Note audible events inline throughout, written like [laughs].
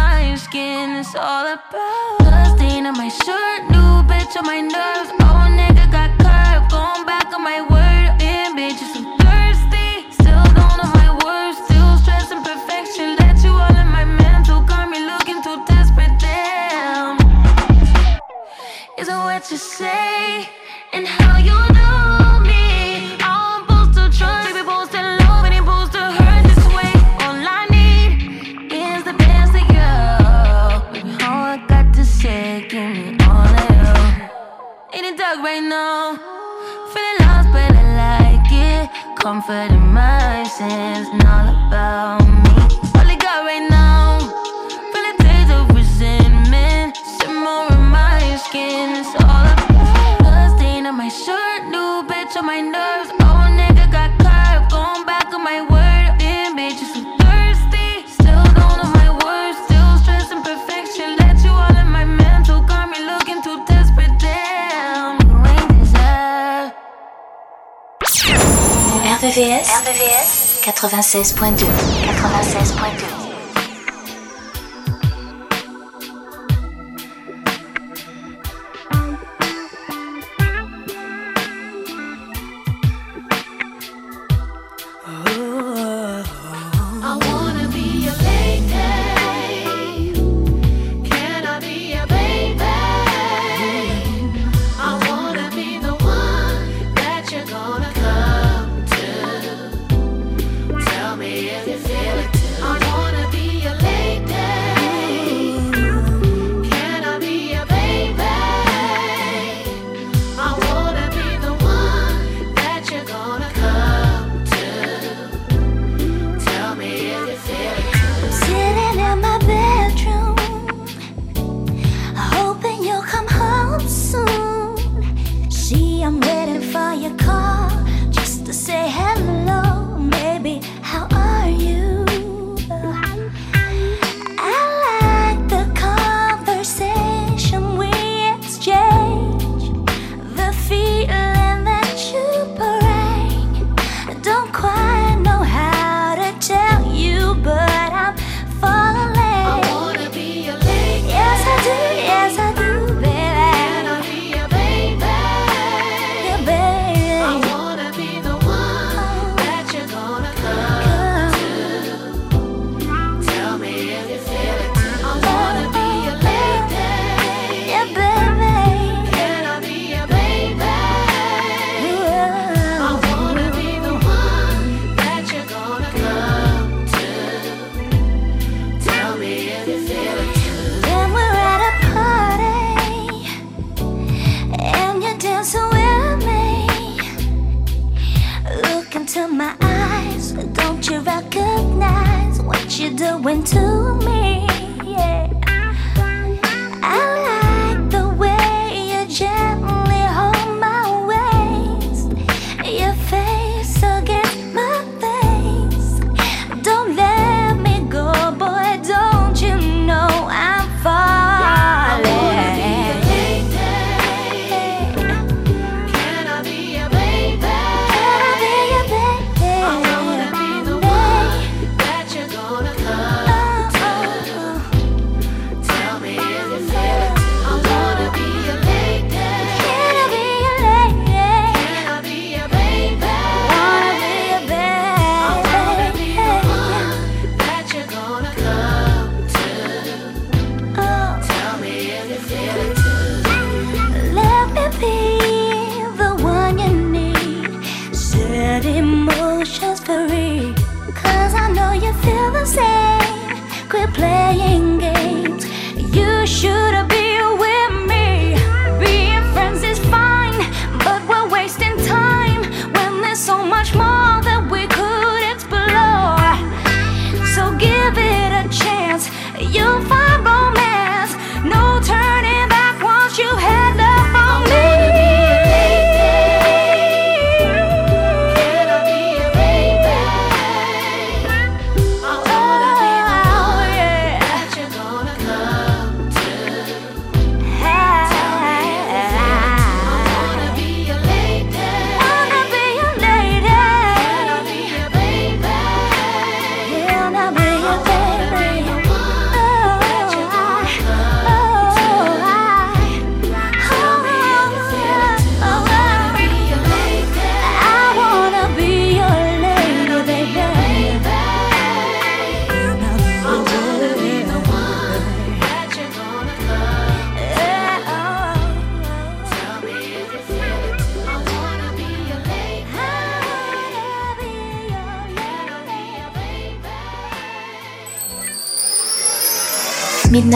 my skin. It's all about blood stain on my shirt. New bitch on my nerves. Oh, nigga got curved. Going back on my word. Damn, bitch, so thirsty. Still don't know my words. Still stressing perfection. Let you all in my mental. Got me looking too desperate. Damn. Isn't what you say and all about me. All I got right now, feel a taste of resentment. Simmer in my skin, it's all about blood stain on my shirt, new bitch on my nerves. Oh, nigga got curved, going back on my word. Damn, bitch, so thirsty. Still don't know my words, still stressing perfection. Let you all in my mental, got me looking too desperate. Damn, you ain't deserve. RVVS 96.2. 96.2.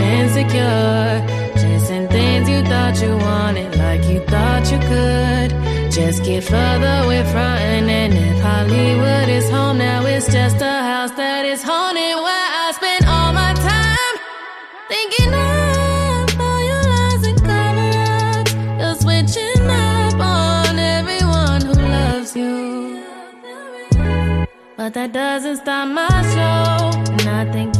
insecure. Chasing things you thought you wanted, like you thought you could. Just get further with frontin', and if Hollywood is home, now it's just a house that is haunted. Where I spend all my time thinking of all your lies and cover ups. You're switching up on everyone who loves you. But that doesn't stop my show. And I think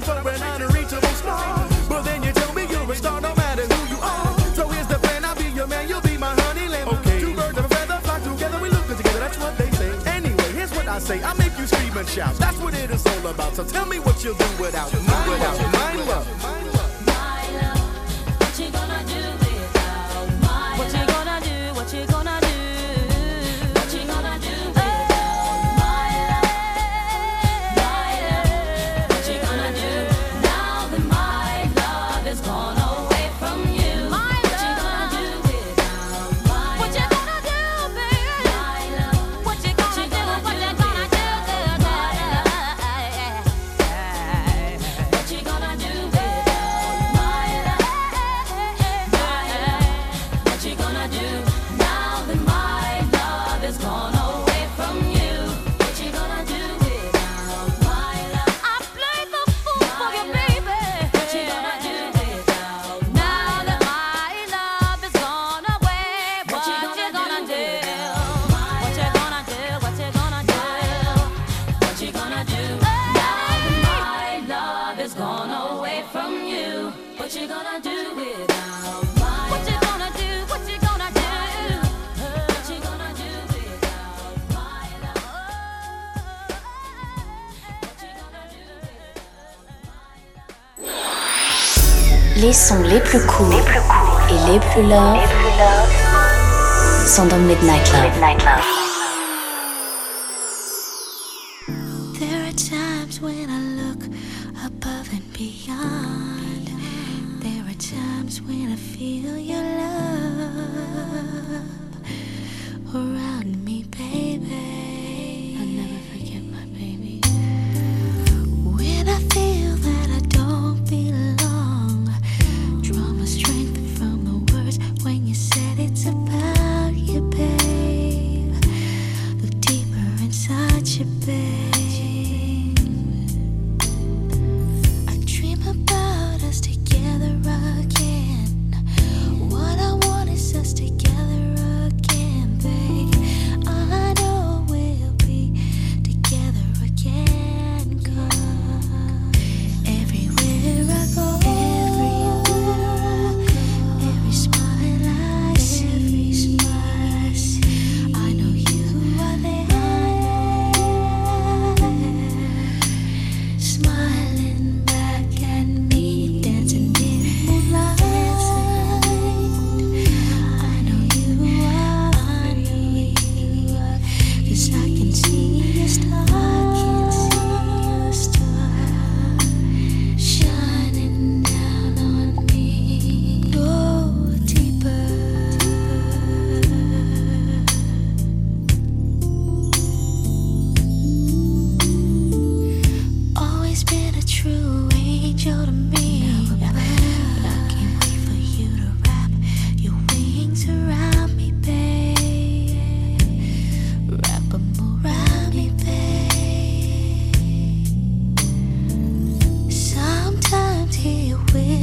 searching for an unreachable star. But then you tell me you're a star, no matter who you are. So here's the plan, I'll be your man, you'll be my honey lamb. Okay. Two birds of a feather fly together, we look good together, that's what they say. Anyway, here's what I say, I make you scream and shout. That's what it is all about. So tell me what you'll do without, do without, mind love. sons les plus courts cool et les plus love sont dans Midnight Love. Midnight There are times when I look above and beyond. There are times when I feel your love around me, baby.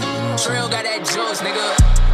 know what I'm saying? Trill got that juice, nigga.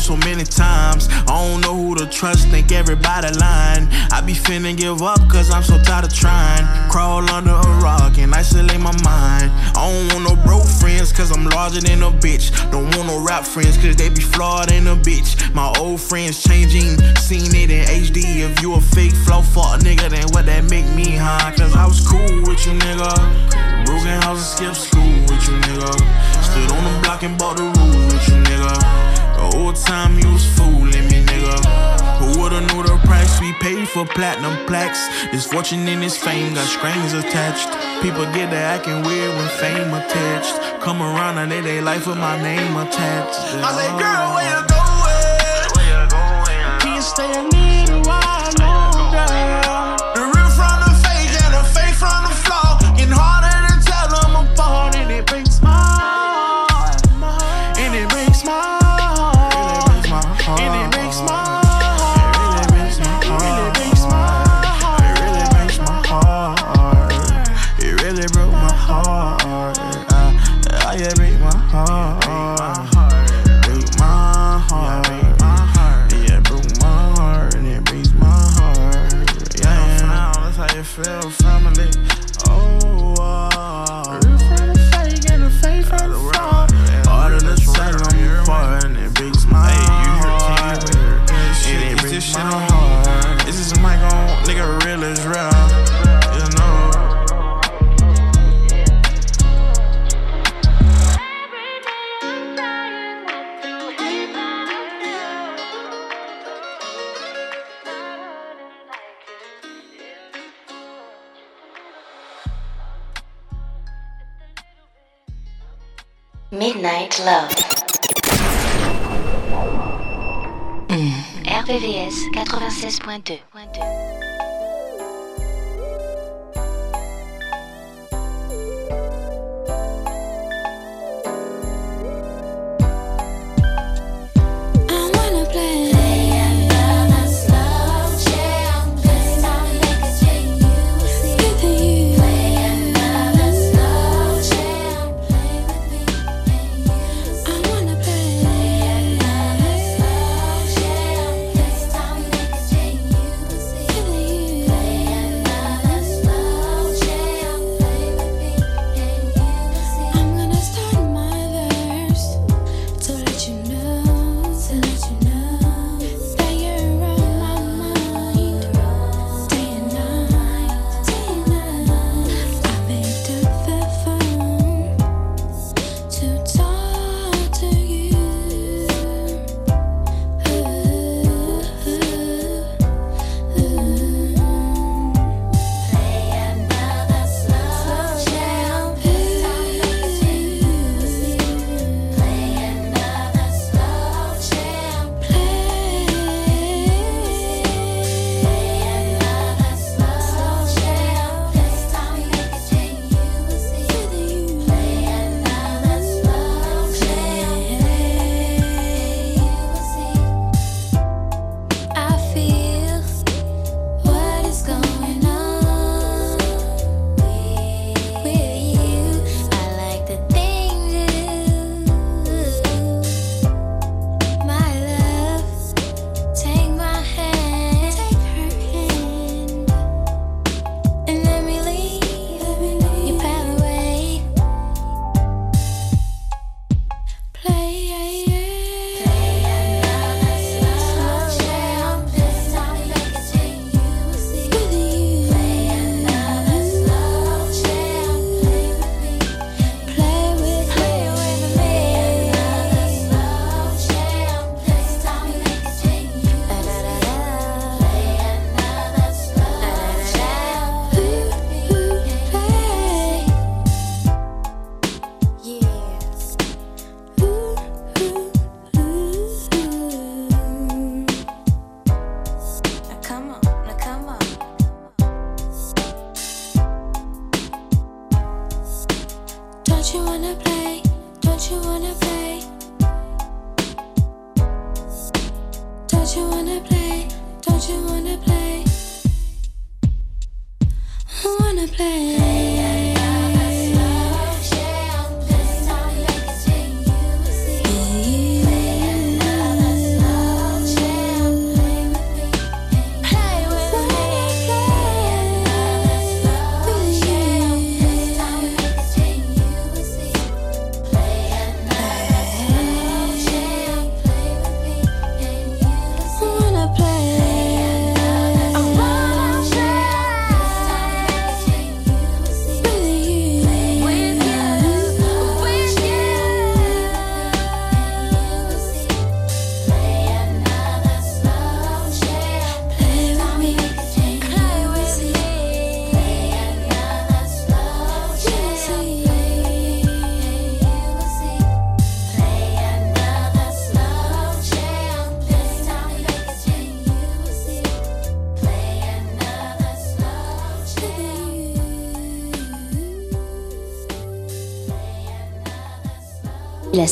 So many times. I don't know who to trust, think everybody lying. I be finna give up cause I'm so tired of trying. Crawl under a rock and isolate my mind. I don't want no broke friends cause I'm larger than a bitch. Don't want no rap friends cause they be flawed than a bitch. My old friends changing, seen it in HD. If you a fake flow fuck nigga, then what that make me, huh? Cause I was cool with you, nigga. Broken house and skip school with you, nigga. Stood on the block and bought the rules with you, nigga. The time you was fooling me, nigga. Who would've knew the price we paid for platinum plaques? This fortune and this fame got strings attached. People get to acting weird when fame attached. Come around and they they life with my name attached. I said, girl, where you going? 1.2.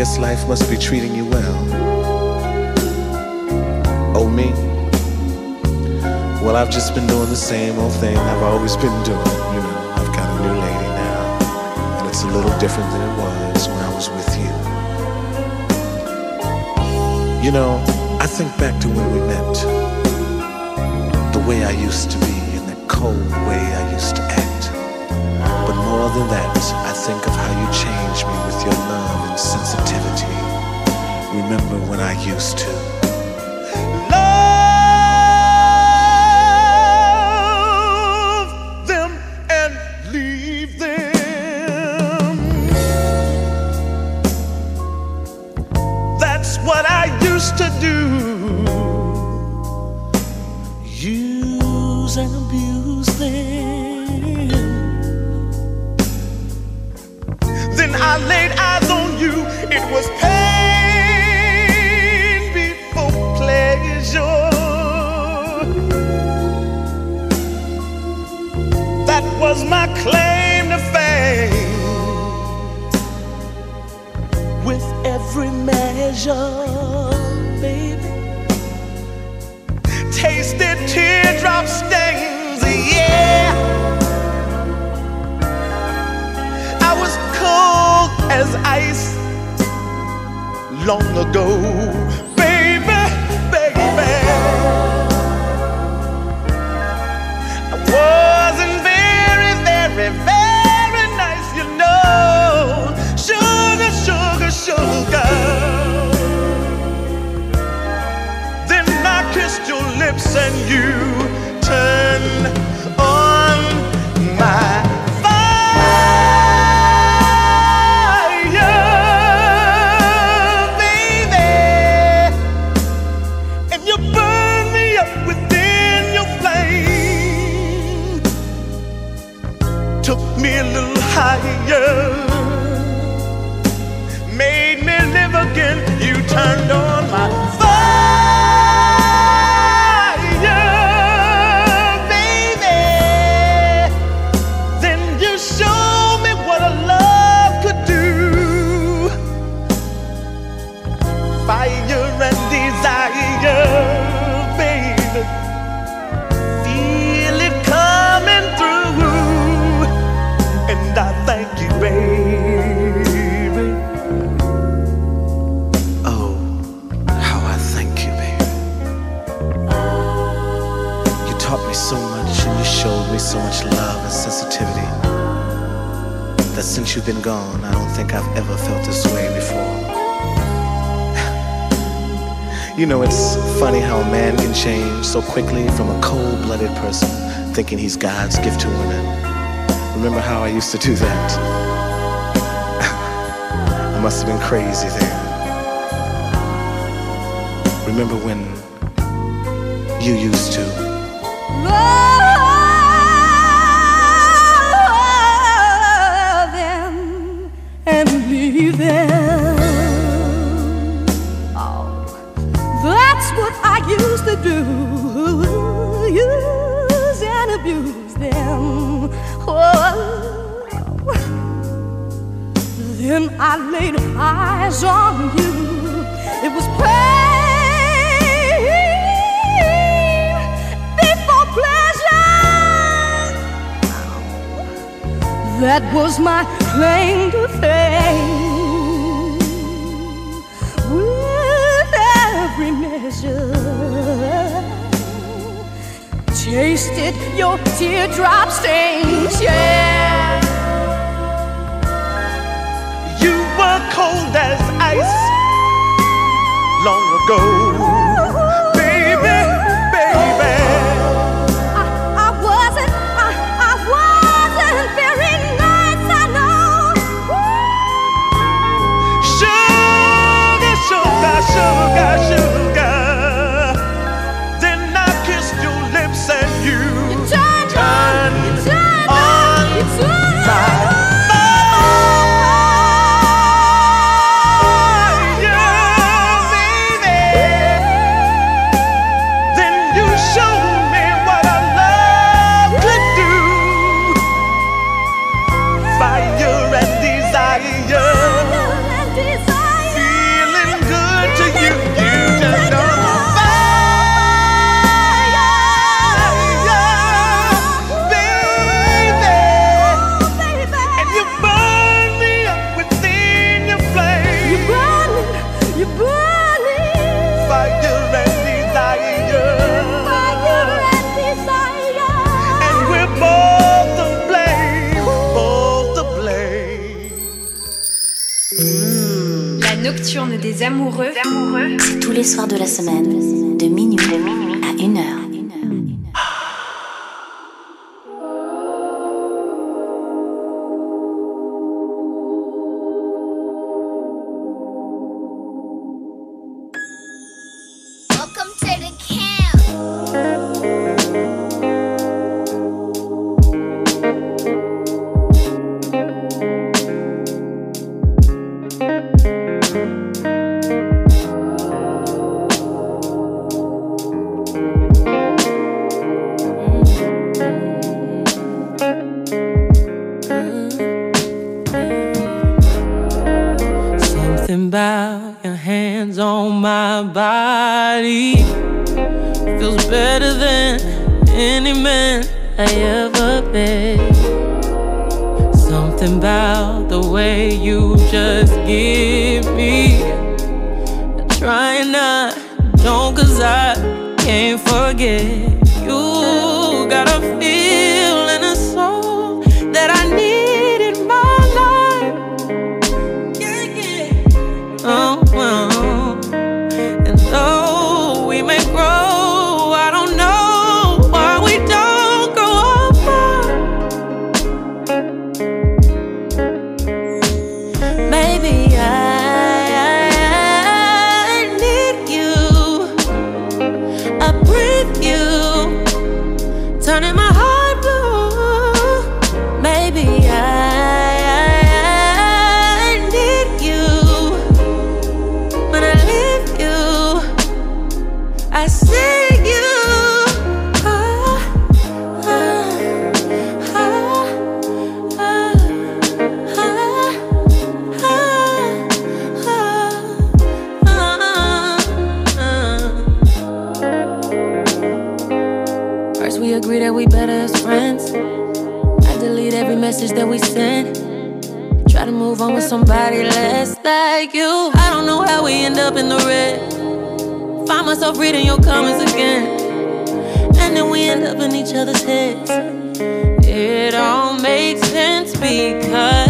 guess life must be treating you well. Oh, me? Well, I've just been doing the same old thing I've always been doing. You know, I've got a new lady now, and it's a little different than it was when I was with you. You know, I think back to when we met, the way I used to be, and the cold way I used to act. But more than that, think of how you changed me with your love and sensitivity. Remember when I used to. Lips and you turned quickly from a cold blooded person thinking he's God's gift to women. Remember how I used to do that? [laughs] I must have been crazy then. Remember when you used to? Love them and leave them. Then I laid eyes on you. It was pain before pleasure. That was my claim to fame. With every measure tasted your teardrop stains, yeah. You were cold as ice long ago. amoureux, amoureux. tous les soirs de la semaine, de minuit. up in the red. Find myself reading your comments again. And then we end up in each other's heads. It all makes sense because.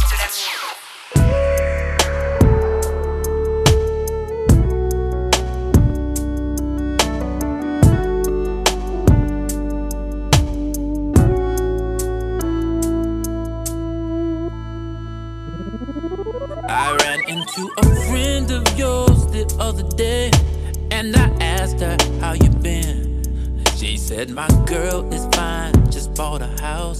Into a friend of yours the other day, and I asked her how you been. She said my girl is fine, just bought a house,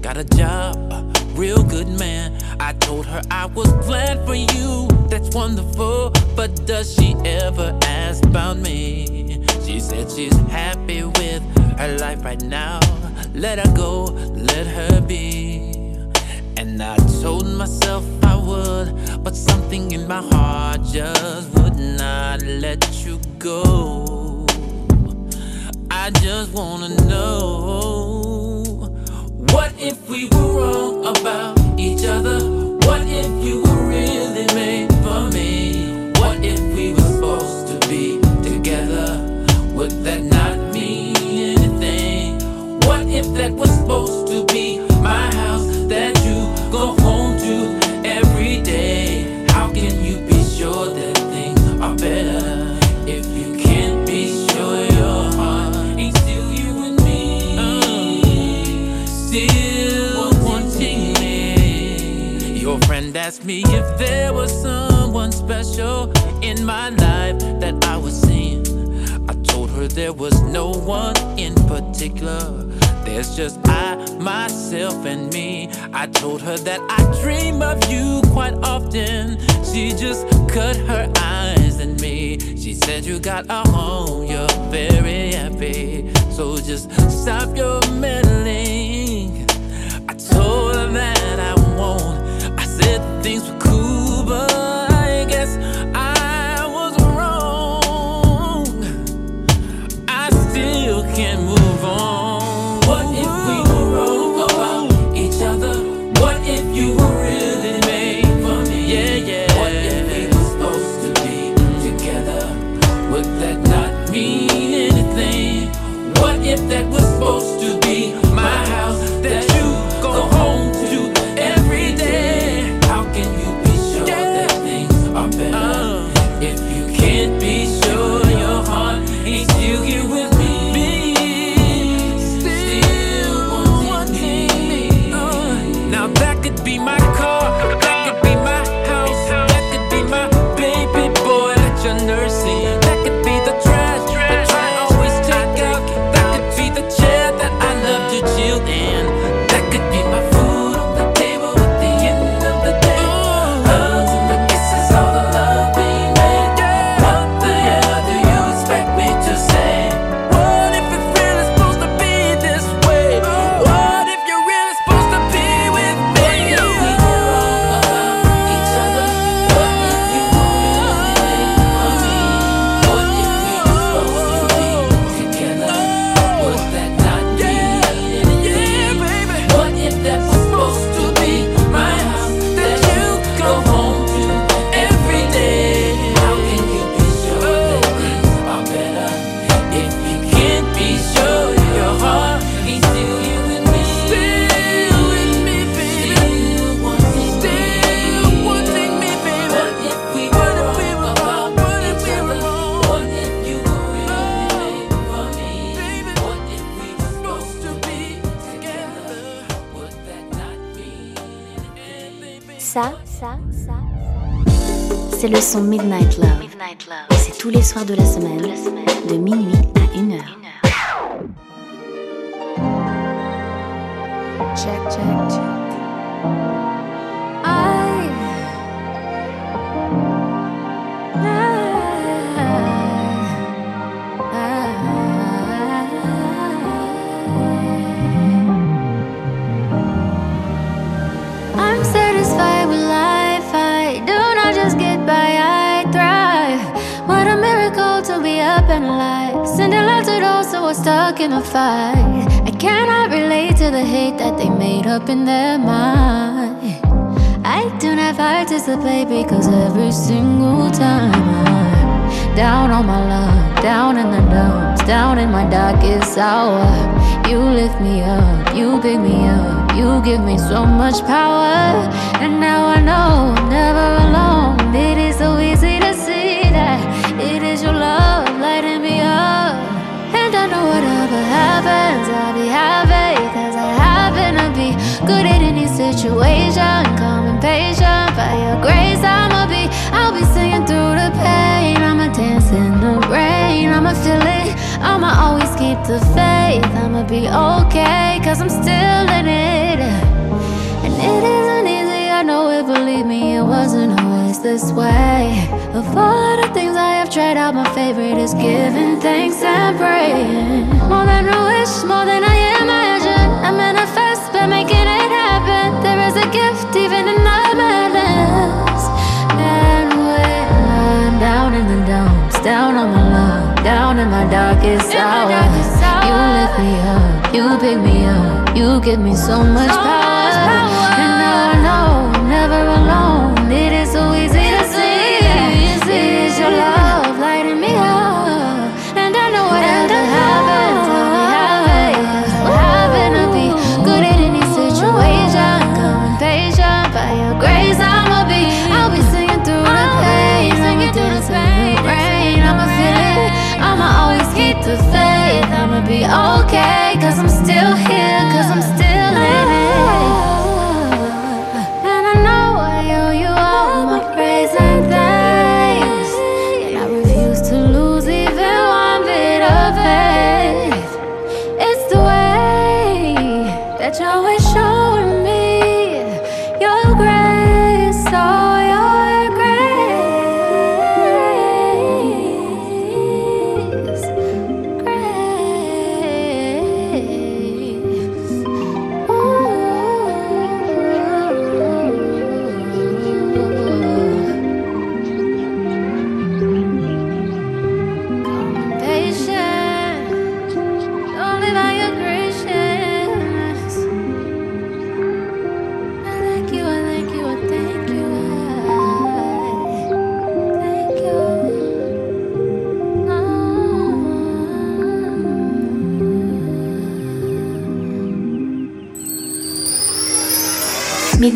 got a job, a real good man. I told her I was glad for you, that's wonderful. But does she ever ask about me? She said she's happy with her life right now. Let her go, let her be. And I told myself I would, but something in my heart just would not let you go. I just wanna know what if we were wrong about each other? What if you were really made for me? What if we were supposed to be together? Would that not mean anything? What if that was supposed to be asked me if there was someone special in my life that I was seeing. I told her there was no one in particular. There's just I, myself, and me. I told her that I dream of you quite often. She just cut her eyes at me. She said, You got a home, you're very happy. So just stop your meddling. I told her that I won't. Said things were son Midnight Love. C'est tous les soirs de la semaine, de minuit fight. I cannot relate to the hate that they made up in their mind. I do not participate because every single time I'm down on my luck, down in the dumps, down in my darkest hour. You lift me up, you pick me up, you give me so much power. And now I know I'm never alone. The faith. I'ma be okay, cause I'm still in it. And it isn't easy, I know it, believe me, it wasn't always this way. Of all of the things I have tried out, my favorite is giving thanks and praying. More than a wish, more than I imagine. I manifest by making it happen. There is a gift even in the madness. And when I'm down in the dumps, down on my luck, down in my darkest hour, you lift me up, you pick me up, you give me so much power. And now I know I'm never alone. It is so easy to see. It is your love lighting me up, and I know whatever happens, I'll be happy. We'll to be good at any situation. Come and patient by your grace, I'ma be. I'll be singing through the pain, singing through the pain, rain. I'ma feel it. I'ma always keep the faith. Be okay, cause I'm still here,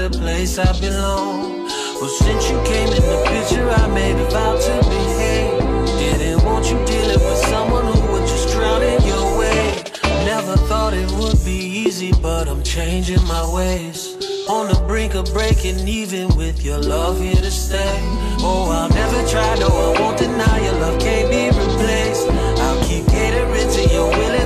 a place I belong. Well, since you came in the picture, I made a vow to behave. Didn't want you dealing with someone who would just drown in your way. Never thought it would be easy, but I'm changing my ways. On the brink of breaking even with your love here to stay. Oh, I'll never try, no, I won't deny your love can't be replaced. I'll keep catering to your will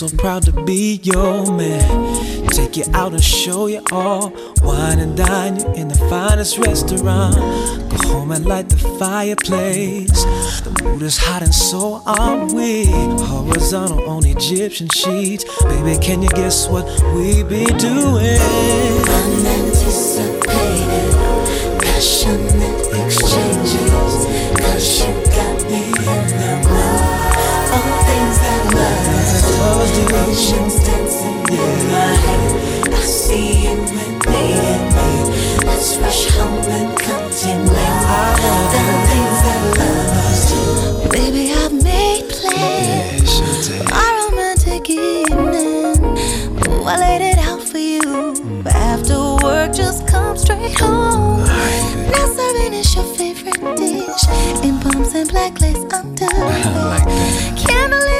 so proud to be your man. Take you out and show you all. Wine and dine you in the finest restaurant. Go home and light the fireplace. The mood is hot and so are we. Horizontal on Egyptian sheets. Baby, can you guess what we be doing? Unanticipated, passionate exchanges. Cause you got me in the mind do. Oceans dancing in my head. I see you and me and me. Let's rush home and continue all of the things that i love us do. Baby, I've made plans. Our romantic evening. I laid it out for you. After work, just come straight home. Now serving is your favorite dish. In pumps and black lace underwear. [laughs] Can't believe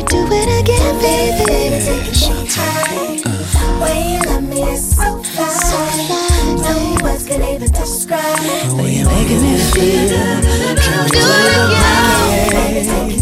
you do it again, baby. Yeah, time. Uh. Way you love me is so fine. So fly no words can even describe. Oh, you're making me feel. Do it again.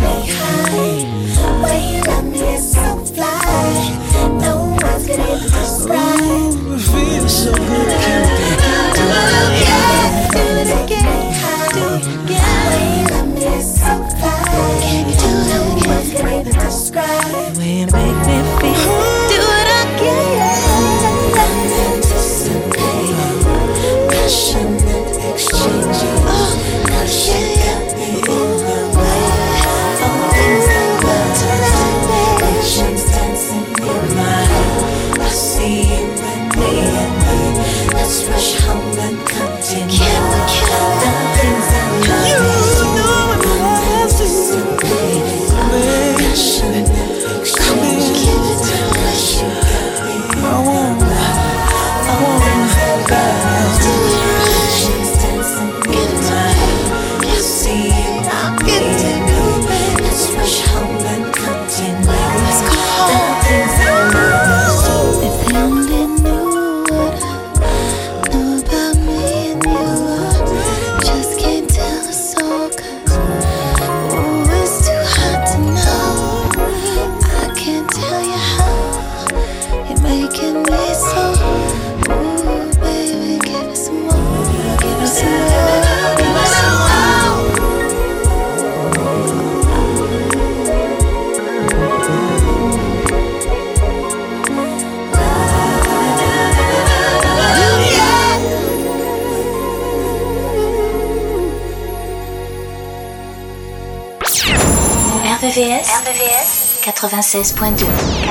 RVVS 96.2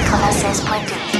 96.2